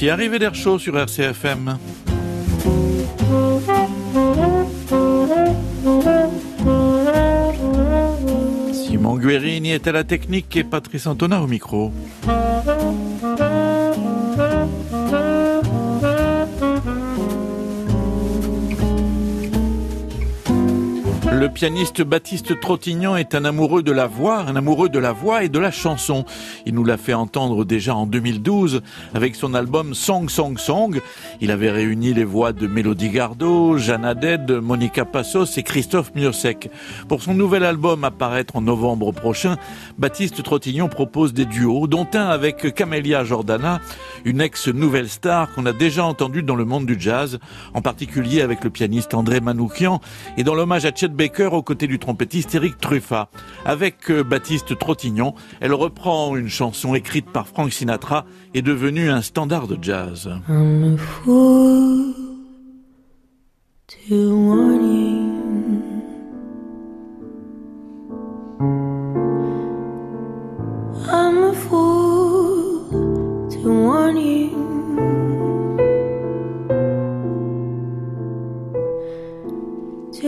Merci. Arrivée d'air chaud sur RCFM. Simon Guerini est à la technique et Patrice Antonin au micro. Le pianiste Baptiste Trottignon est un amoureux de la voix, un amoureux de la voix et de la chanson. Il nous l'a fait entendre déjà en 2012 avec son album Song Song Song. Il avait réuni les voix de Mélodie Gardot, Jeanne Haddad, Monica Passos et Christophe Miosek. Pour son nouvel album à paraître en novembre prochain, Baptiste Trottignon propose des duos, dont un avec Camélia Jordana, une ex-nouvelle star qu'on a déjà entendue dans le monde du jazz, en particulier avec le pianiste André Manoukian et dans l'hommage à Chet Baker aux côtés du trompettiste Eric Truffat. Avec euh, Baptiste Trottignon, elle reprend une chanson écrite par Frank Sinatra et devenue un standard de jazz.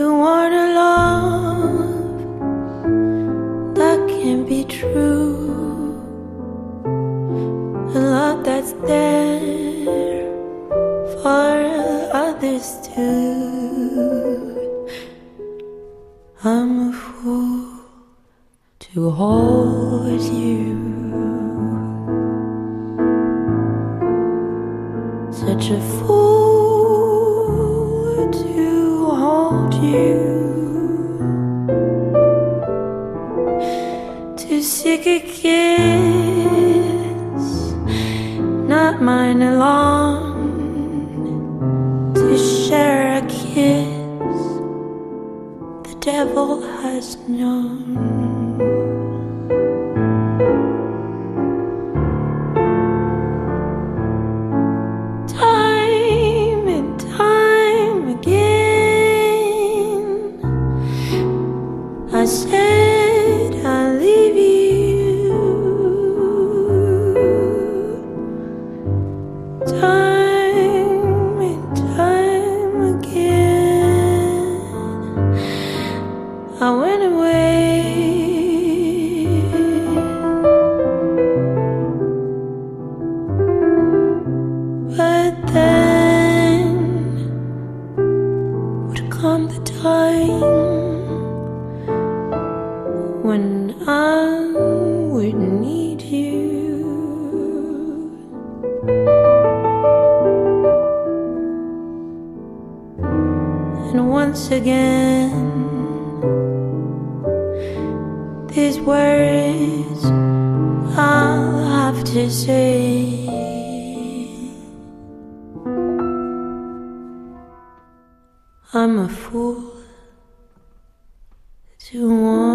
To want a love that can be true. A love that's there for others too. I'm a fool to hold you. Such a fool you. To seek a kiss, not mine alone. To share a kiss, the devil has known. To want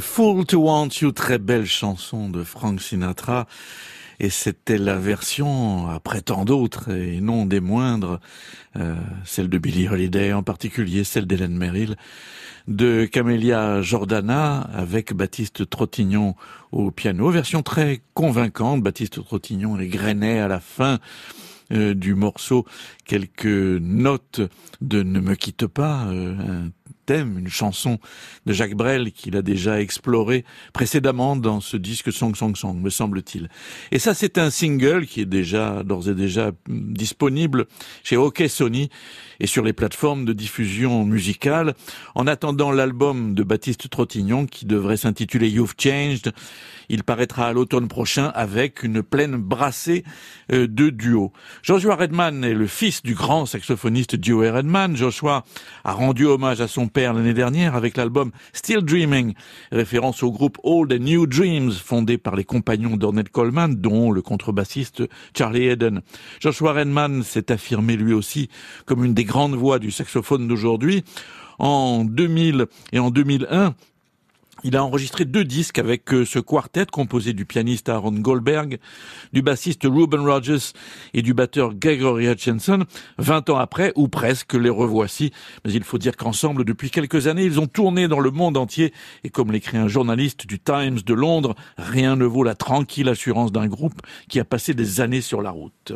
fool to want you, très belle chanson de Frank Sinatra. Et c'était la version, après tant d'autres, et non des moindres, euh, celle de Billie Holiday en particulier, celle d'Hélène Merrill, de Camélia Jordana avec Baptiste Trottignon au piano. Version très convaincante, Baptiste Trottignon les grainait à la fin euh, du morceau quelques notes de Ne me quitte pas, euh, une chanson de Jacques Brel qu'il a déjà exploré précédemment dans ce disque Song Song Song, me semble-t-il. Et ça, c'est un single qui est déjà, d'ores et déjà disponible chez OK Sony et sur les plateformes de diffusion musicale. En attendant l'album de Baptiste Trottignon qui devrait s'intituler You've Changed, il paraîtra à l'automne prochain avec une pleine brassée euh, de duos. Joshua Redman est le fils du grand saxophoniste Joe Redman. Joshua a rendu hommage à son père l'année dernière avec l'album Still Dreaming, référence au groupe Old and New Dreams fondé par les compagnons d'Ornette Coleman, dont le contrebassiste Charlie Eden. Joshua Redman s'est affirmé lui aussi comme une des grandes voix du saxophone d'aujourd'hui. En 2000 et en 2001, il a enregistré deux disques avec euh, ce quartet composé du pianiste Aaron Goldberg, du bassiste Ruben Rogers et du batteur Gregory Hutchinson. Vingt ans après, ou presque, les revoici. Mais il faut dire qu'ensemble, depuis quelques années, ils ont tourné dans le monde entier. Et comme l'écrit un journaliste du Times de Londres, rien ne vaut la tranquille assurance d'un groupe qui a passé des années sur la route.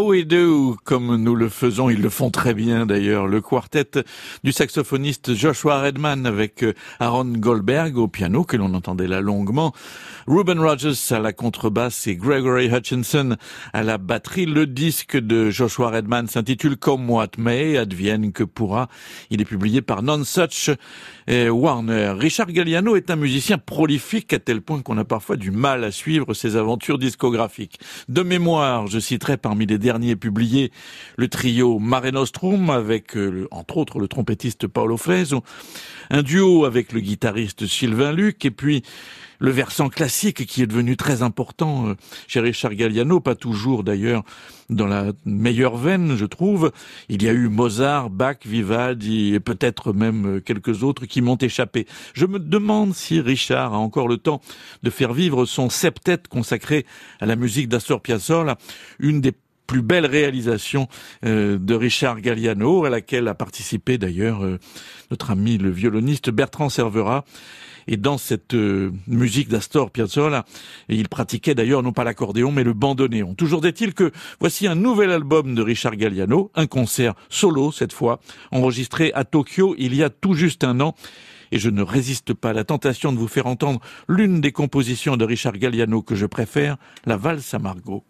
How We Do, comme nous le faisons, ils le font très bien d'ailleurs, le quartet du saxophoniste Joshua Redman avec euh, Aaron Goldberg au piano, que l'on entendait là longuement, Ruben Rogers à la contrebasse et Gregory Hutchinson à la batterie. Le disque de Joshua Redman s'intitule Come What May, advienne que pourra. Il est publié par Non Such et Warner. Richard Galliano est un musicien prolifique à tel point qu'on a parfois du mal à suivre ses aventures discographiques. De mémoire, je citerai parmi les publiés le trio Mare Nostrum avec, euh, entre autres, le trompettiste Paolo Freso, un duo avec le guitariste Sylvain Luc et puis le versant classique qui est devenu très important euh, chez Richard Galliano, pas toujours d'ailleurs dans la meilleure veine, je trouve. Il y a eu Mozart, Bach, Vivaldi et peut-être même euh, quelques autres qui m'ont échappé. Je me demande si Richard a encore le temps de faire vivre son septet consacré à la musique d'Astor Piazzolla, une des plus belles réalisations euh, de Richard Galliano, à laquelle a participé d'ailleurs notre ami le violoniste Bertrand Servera. Et dans cette euh, musique d'Astor Piazzolla, il pratiquait d'ailleurs non pas l'accordéon mais le bandoneon. Toujours est-il que voici un nouvel album de Richard Galliano, un concert solo cette fois, enregistré à Tokyo il y a tout juste un an et je ne résiste pas à la tentation de vous faire entendre l'une des compositions de Richard Galliano que je préfère, la valse à Margot.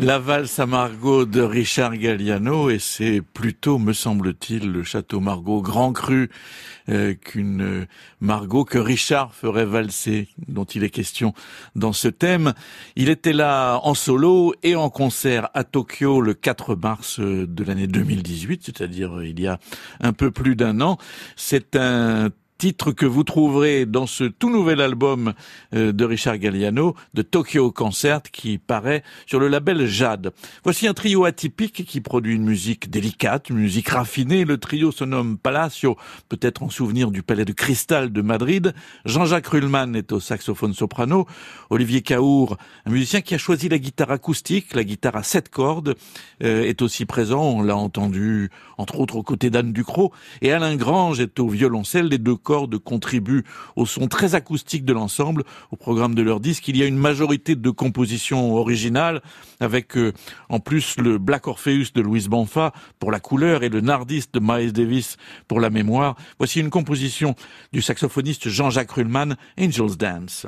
La valse à Margot de Richard Galliano et c'est plutôt, me semble-t-il, le château Margot grand cru euh, qu'une Margot que Richard ferait valser, dont il est question dans ce thème. Il était là en solo et en concert à Tokyo le 4 mars de l'année 2018, c'est-à-dire il y a un peu plus d'un an. C'est un titre que vous trouverez dans ce tout nouvel album euh, de Richard Galliano, de Tokyo Concert, qui paraît sur le label Jade. Voici un trio atypique qui produit une musique délicate, une musique raffinée. Le trio se nomme Palacio, peut-être en souvenir du Palais de Cristal de Madrid. Jean-Jacques Ruhlmann est au saxophone soprano. Olivier Caour, un musicien qui a choisi la guitare acoustique, la guitare à sept cordes, euh, est aussi présent. On l'a entendu, entre autres, aux côtés d'Anne Ducrot. Et Alain Grange est au violoncelle. Les deux de contribuent au son très acoustique de l'ensemble. Au programme de leur disque, il y a une majorité de compositions originales, avec euh, en plus le Black Orpheus de Louise Bonfa pour la couleur et le Nardis de Miles Davis pour la mémoire. Voici une composition du saxophoniste Jean-Jacques Ruhlmann, Angel's Dance.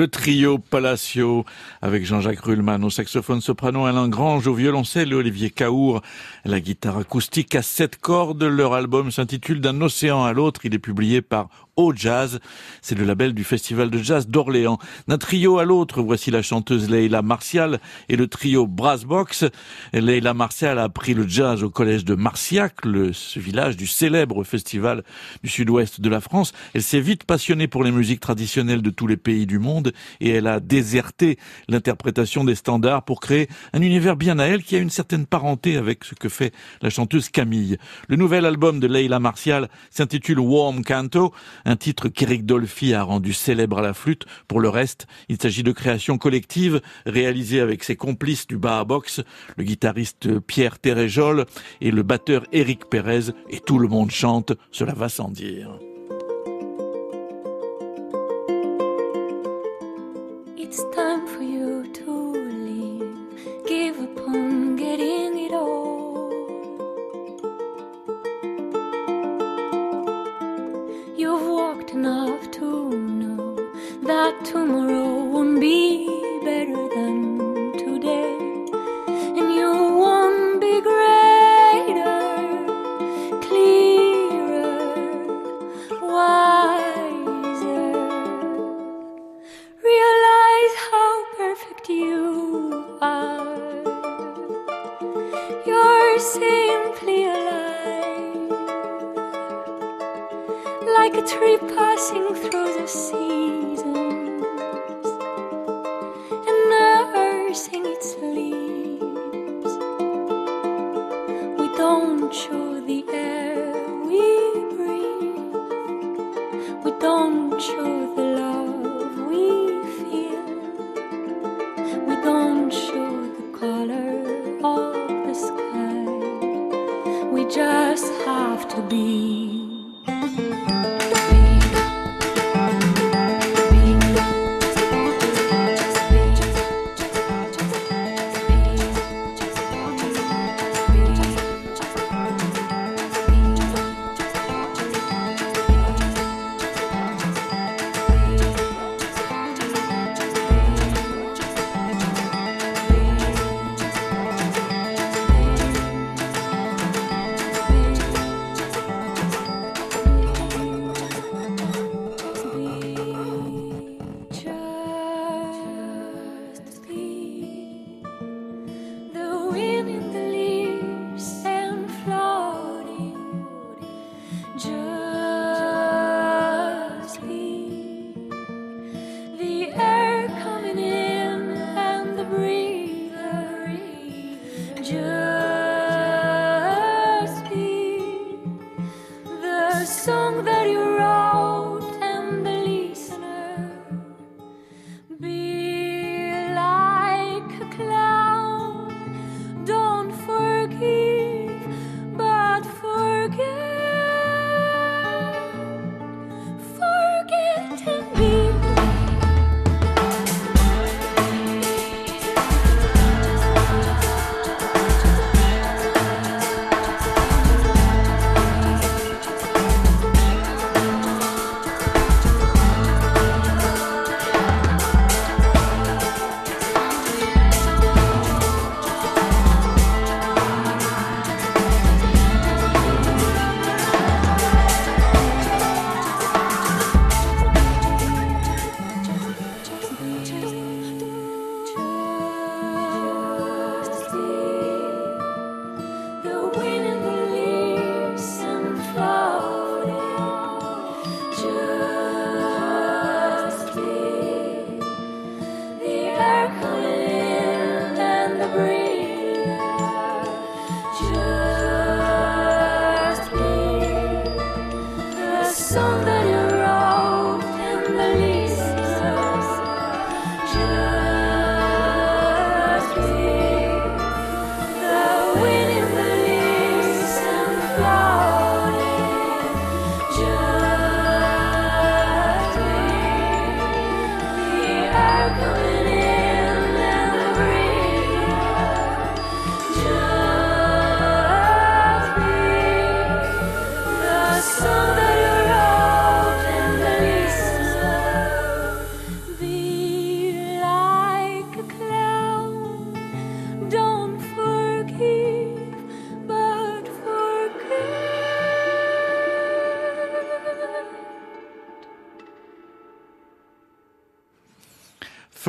Le trio Palacio avec Jean-Jacques Ruhlmann au saxophone soprano, Alain Grange au violoncelle et Olivier Caour la guitare acoustique à sept cordes. Leur album s'intitule D'un océan à l'autre. Il est publié par au Jazz. C'est le label du Festival de Jazz d'Orléans. D'un trio à l'autre, voici la chanteuse Leila Martial et le trio Brassbox. Leila Martial a appris le jazz au collège de Marciac, le village du célèbre festival du sud-ouest de la France. Elle s'est vite passionnée pour les musiques traditionnelles de tous les pays du monde et elle a déserté l'interprétation des standards pour créer un univers bien à elle qui a une certaine parenté avec ce que fait la chanteuse Camille. Le nouvel album de Leila Martial s'intitule Warm Canto, un titre qu'Eric Dolphy a rendu célèbre à la flûte. Pour le reste, il s'agit de créations collectives réalisées avec ses complices du bas à box, le guitariste Pierre Téréjol et le batteur Eric Pérez, et tout le monde chante, cela va sans dire.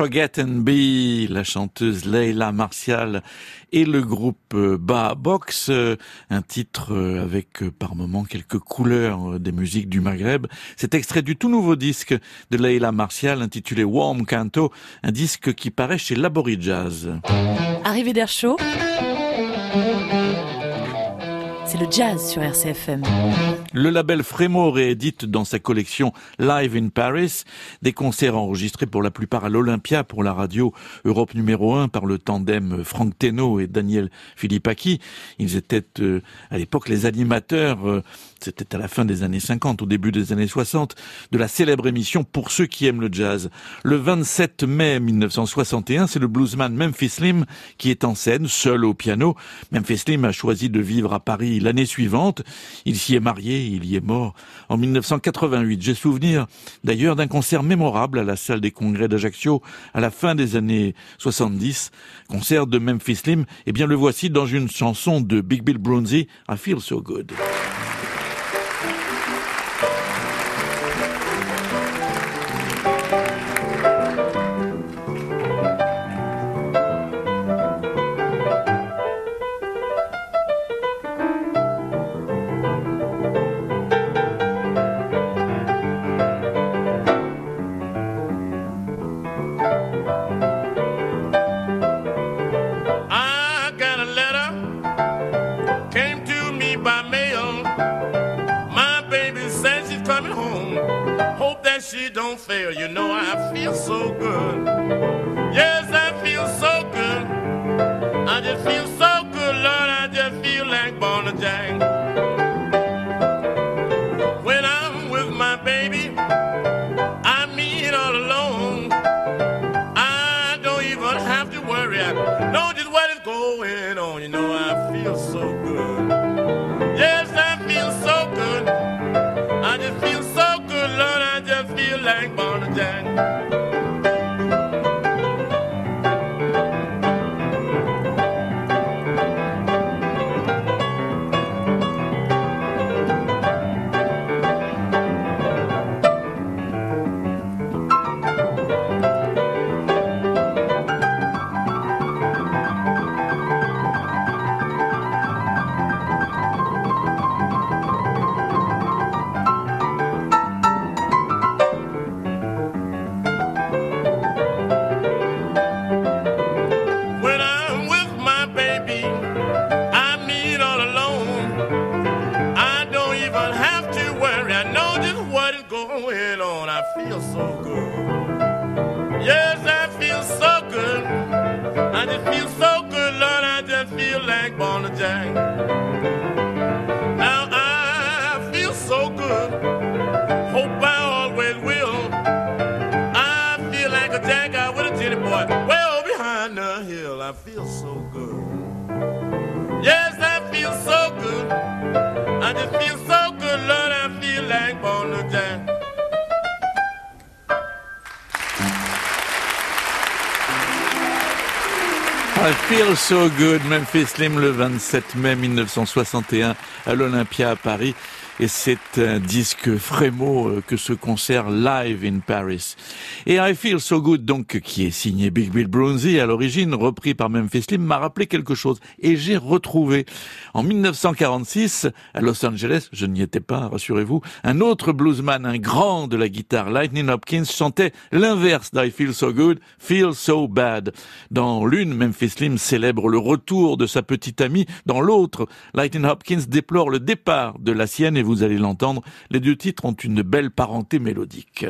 Forget and Be, la chanteuse Leila Martial et le groupe euh, Ba Box, euh, un titre euh, avec par moments quelques couleurs des musiques du Maghreb. C'est extrait du tout nouveau disque de Leila Martial intitulé Warm Canto, un disque qui paraît chez Labori Jazz. Arrivé d'air chaud c'est le jazz sur RCFM. Le label Frémo réédite dans sa collection Live in Paris des concerts enregistrés pour la plupart à l'Olympia pour la radio Europe numéro 1 par le tandem Franck Teno et Daniel Philippaki. Ils étaient euh, à l'époque les animateurs, euh, c'était à la fin des années 50, au début des années 60, de la célèbre émission Pour ceux qui aiment le jazz. Le 27 mai 1961, c'est le bluesman Memphis Slim qui est en scène, seul au piano. Memphis Slim a choisi de vivre à Paris l'année suivante. Il s'y est marié, il y est mort en 1988. J'ai souvenir d'ailleurs d'un concert mémorable à la salle des congrès d'Ajaccio à la fin des années 70. Concert de Memphis Slim. Eh bien, le voici dans une chanson de Big Bill Brunzi, I Feel So Good. So good, Memphis Slim le 27 mai 1961 à l'Olympia à Paris. Et c'est un disque Frémo euh, que ce concert live in Paris. Et I Feel So Good, donc, qui est signé Big Bill Brunzi à l'origine, repris par Memphis Slim, m'a rappelé quelque chose. Et j'ai retrouvé, en 1946, à Los Angeles, je n'y étais pas, rassurez-vous, un autre bluesman, un grand de la guitare, Lightning Hopkins, chantait l'inverse d'I Feel So Good, Feel So Bad. Dans l'une, Memphis Slim célèbre le retour de sa petite amie. Dans l'autre, Lightning Hopkins déplore le départ de la sienne et vous allez l'entendre, les deux titres ont une belle parenté mélodique.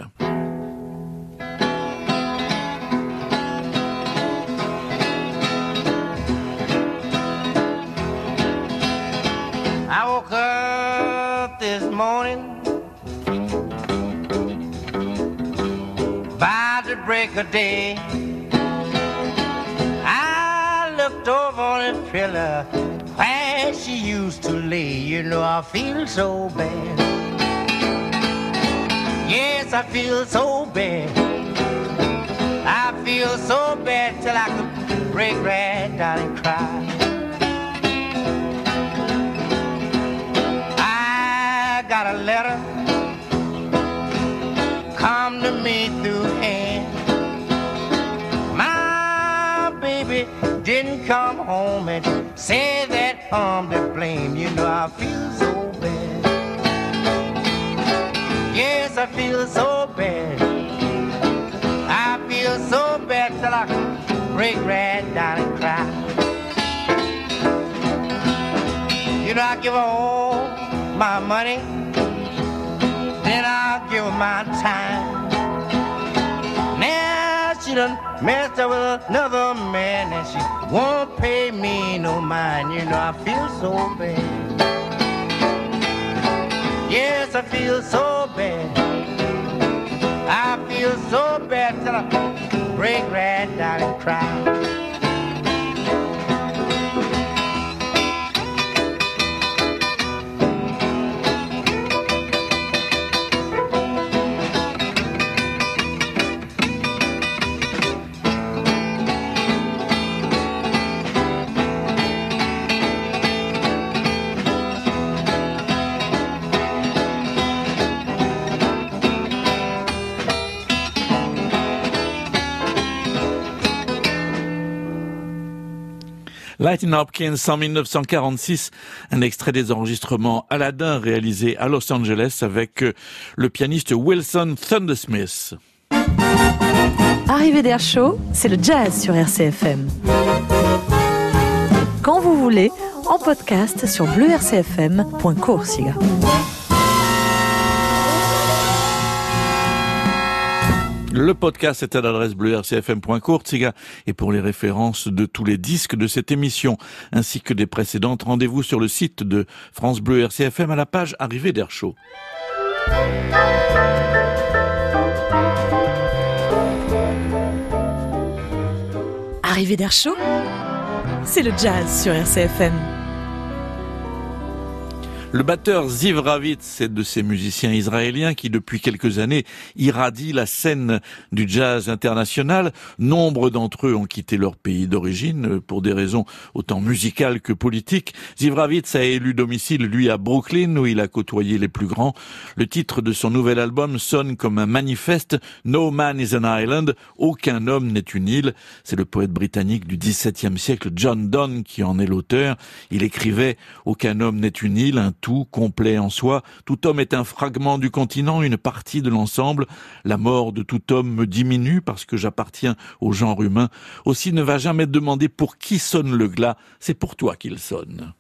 Break of day. I looked over on the pillar where she used to lay. You know, I feel so bad. Yes, I feel so bad. I feel so bad till I could break right down and cry. I got a letter come to me through didn't come home and say that I'm to blame. You know I feel so bad. Yes, I feel so bad. I feel so bad till I break right down and cry. You know I give all my money, then I give my time. She done messed up with another man and she won't pay me no mind. You know I feel so bad. Yes, I feel so bad. I feel so bad till I break right down and cry. Lightning Hopkins en 1946, un extrait des enregistrements Aladdin réalisés à Los Angeles avec euh, le pianiste Wilson Thundersmith. Arrivée d'air chaud, c'est le jazz sur RCFM. Quand vous voulez, en podcast sur bleurcfm.coursiga. Le podcast est à l'adresse bleu rcfm.courtsiga et pour les références de tous les disques de cette émission ainsi que des précédentes, rendez-vous sur le site de France Bleu RCFM à la page Arrivée d'air chaud. Arrivée d'air chaud, c'est le jazz sur RCFM. Le batteur Ziv Ravitz est de ces musiciens israéliens qui, depuis quelques années, irradient la scène du jazz international. Nombre d'entre eux ont quitté leur pays d'origine pour des raisons autant musicales que politiques. Ziv Ravitz a élu domicile, lui, à Brooklyn, où il a côtoyé les plus grands. Le titre de son nouvel album sonne comme un manifeste. No man is an island. Aucun homme n'est une île. C'est le poète britannique du XVIIe siècle, John Donne, qui en est l'auteur. Il écrivait Aucun homme n'est une île, tout complet en soi. Tout homme est un fragment du continent, une partie de l'ensemble. La mort de tout homme me diminue parce que j'appartiens au genre humain. Aussi ne va jamais demander pour qui sonne le glas, c'est pour toi qu'il sonne.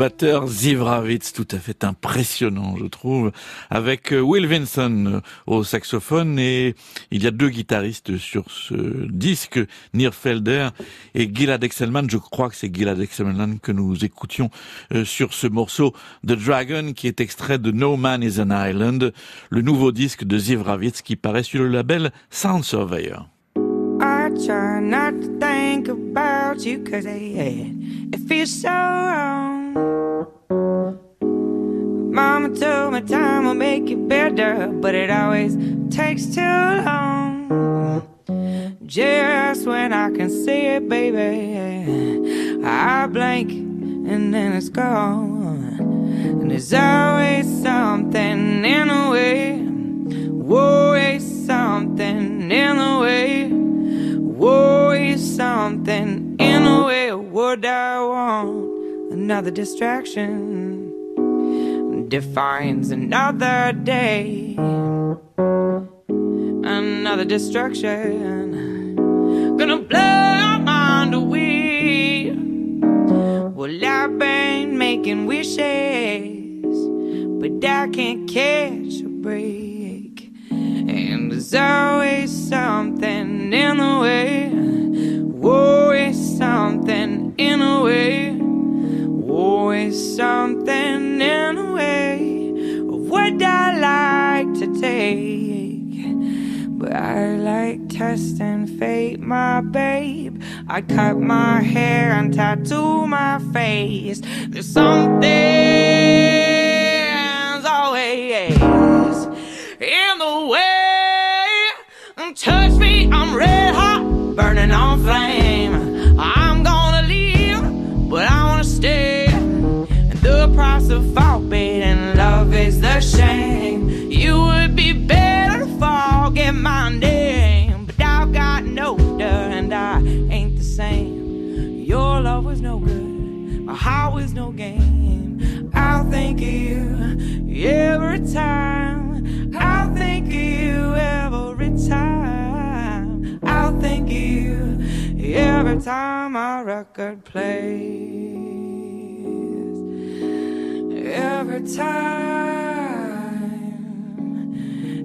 Batteur Ziv Ravitz, tout à fait impressionnant, je trouve, avec euh, Will Vinson euh, au saxophone et il y a deux guitaristes sur ce disque, Nir Felder et Gilad Excelman. Je crois que c'est Gilad Excelman que nous écoutions euh, sur ce morceau The Dragon qui est extrait de No Man is an Island, le nouveau disque de Ziv Ravitz qui paraît sur le label Sound Surveyor. I try not to think about you cause it feels so wrong. Mama told me time will make it better, but it always takes too long. Just when I can see it, baby, I blink and then it's gone. And there's always another distraction? Defines another day. Another destruction. Gonna blow our mind away. Well, I've been making wishes, but I can't catch a break. And there's always something in the way. Always something in a way. Always something in a way of what I like to take. But I like testing fate, my babe. I cut my hair and tattoo my face. There's something always in the way. Touch me, I'm red hot, burning on flame. The of forfeiting love is the shame. You would be better to forget my name, but I've got no older and I ain't the same. Your love was no good, my heart was no game. I'll think of you every time. I'll think of you every time. I'll think of you every time our record plays. Every time,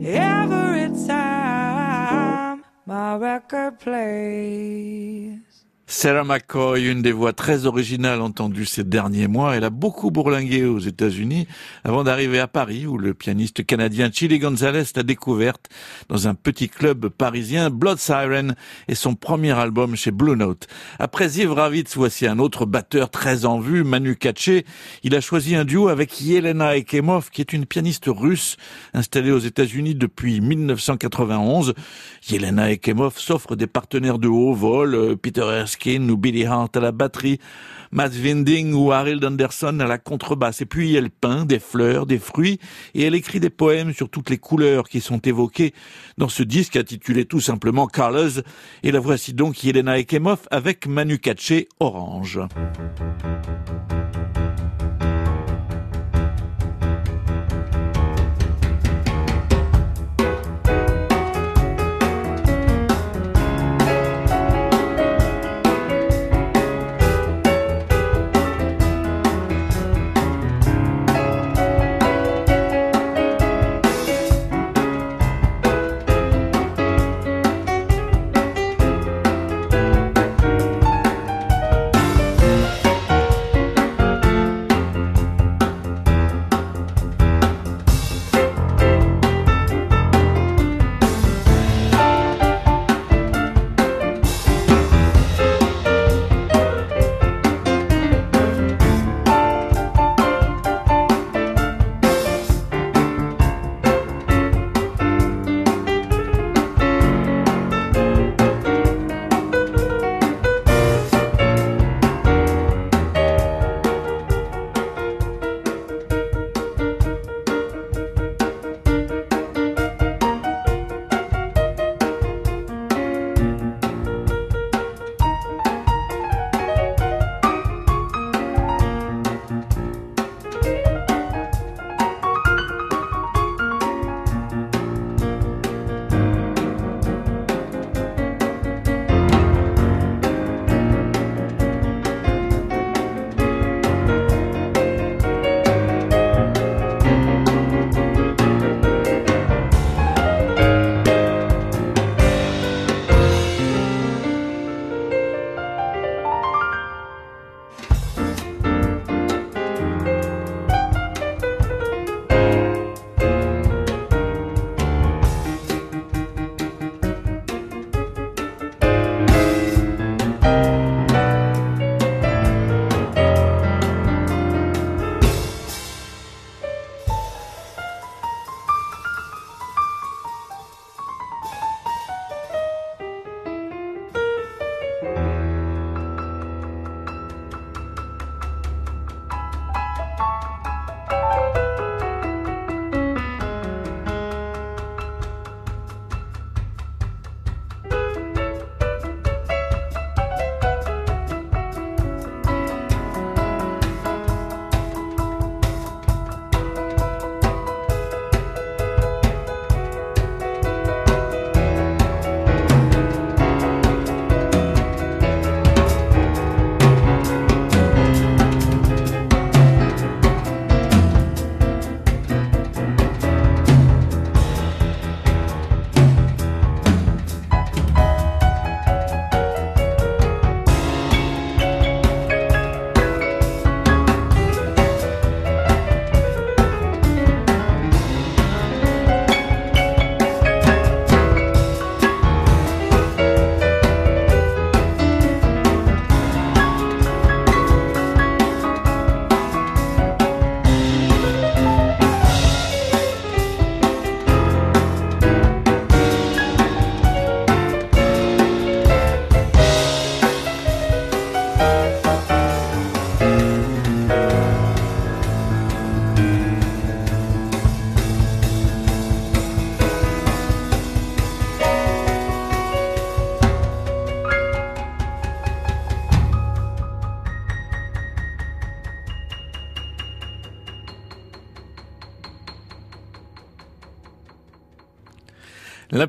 every time my record plays. Sarah McCoy, une des voix très originales entendues ces derniers mois, elle a beaucoup bourlingué aux États-Unis avant d'arriver à Paris où le pianiste canadien Chili Gonzalez l'a découverte dans un petit club parisien, Blood Siren, et son premier album chez Blue Note. Après Ziv Ravitz, voici un autre batteur très en vue, Manu Katché. Il a choisi un duo avec Yelena Ekemov, qui est une pianiste russe installée aux États-Unis depuis 1991. Yelena Ekemov s'offre des partenaires de haut vol, euh, Peter Erskine, ou Billy Hart à la batterie, Matt Winding ou Harold Anderson à la contrebasse. Et puis elle peint des fleurs, des fruits, et elle écrit des poèmes sur toutes les couleurs qui sont évoquées dans ce disque intitulé tout simplement Colors. Et la voici donc Yelena Ekemov avec Manu Katché Orange.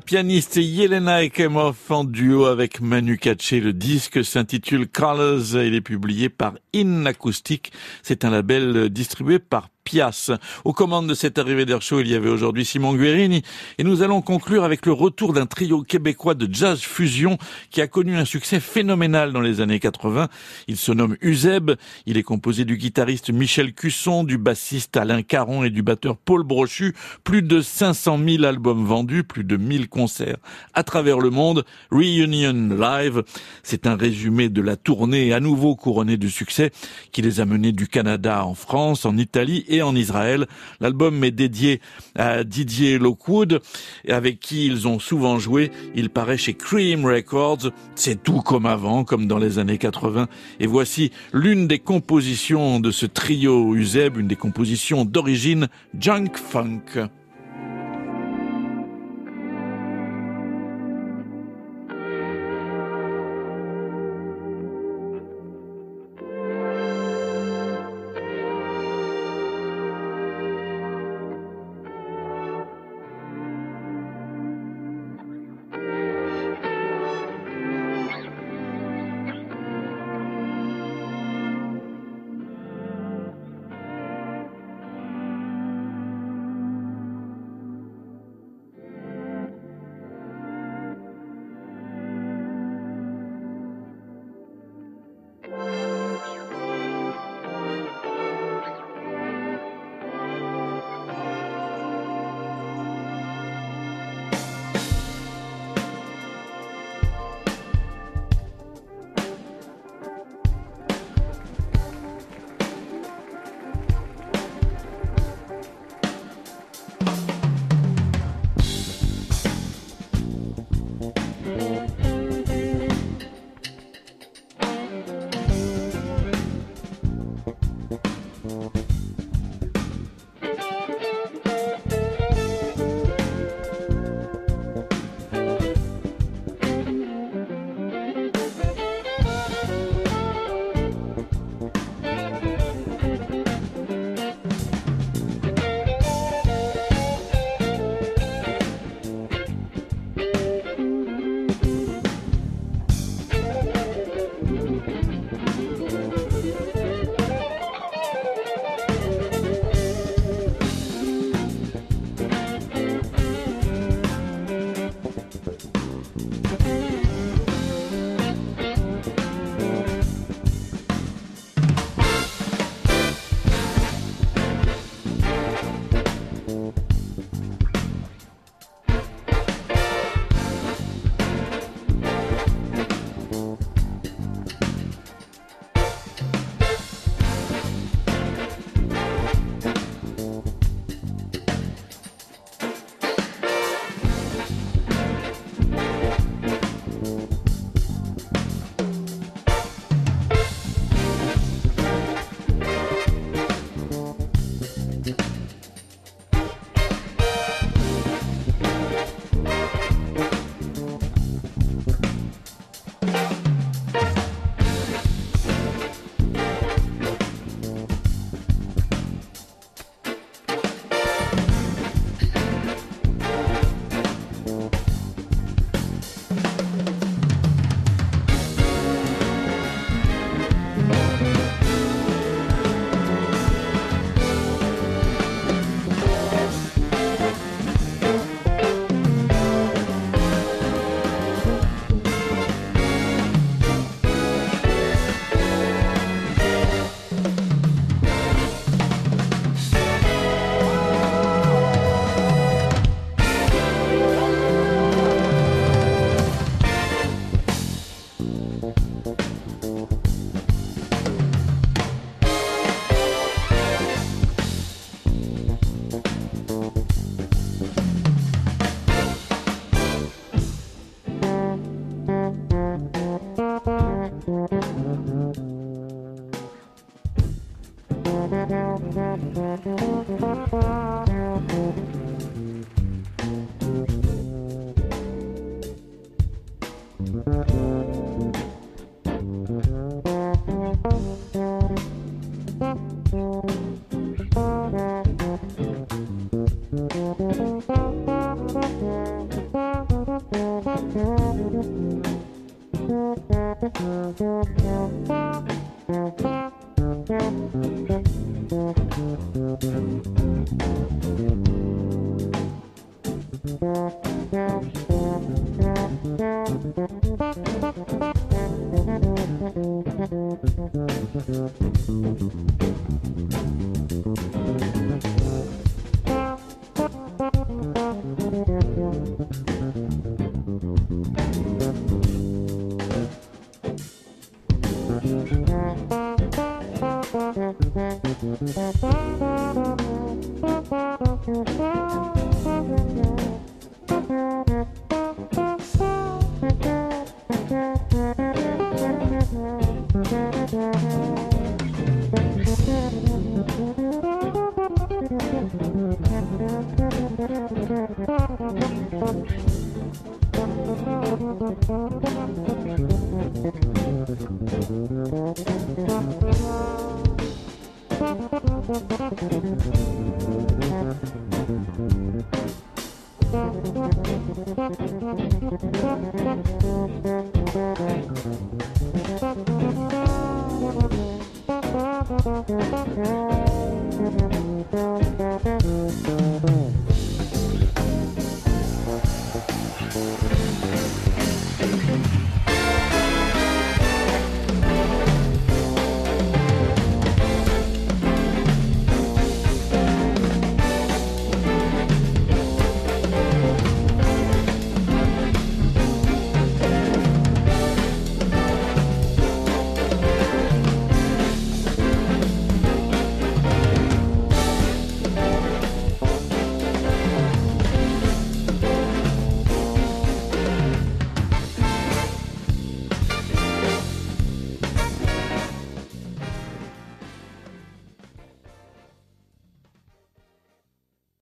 Pianiste Yelena Ekemov en duo avec Manu Katché. Le disque s'intitule Colors. Il est publié par In Acoustic. C'est un label distribué par Pias. Aux commandes de cette arrivée d'air show, il y avait aujourd'hui Simon Guerini. Et nous allons conclure avec le retour d'un trio québécois de jazz fusion qui a connu un succès phénoménal dans les années 80. Il se nomme Uzeb. Il est composé du guitariste Michel Cusson, du bassiste Alain Caron et du batteur Paul Brochu. Plus de 500 000 albums vendus, plus de 1000 concerts à travers le monde. Reunion Live. C'est un résumé de la tournée à nouveau couronnée de succès qui les a menés du Canada en France, en Italie en Israël. L'album est dédié à Didier Lockwood, avec qui ils ont souvent joué. Il paraît chez Cream Records. C'est tout comme avant, comme dans les années 80. Et voici l'une des compositions de ce trio Uzeb, une des compositions d'origine junk funk.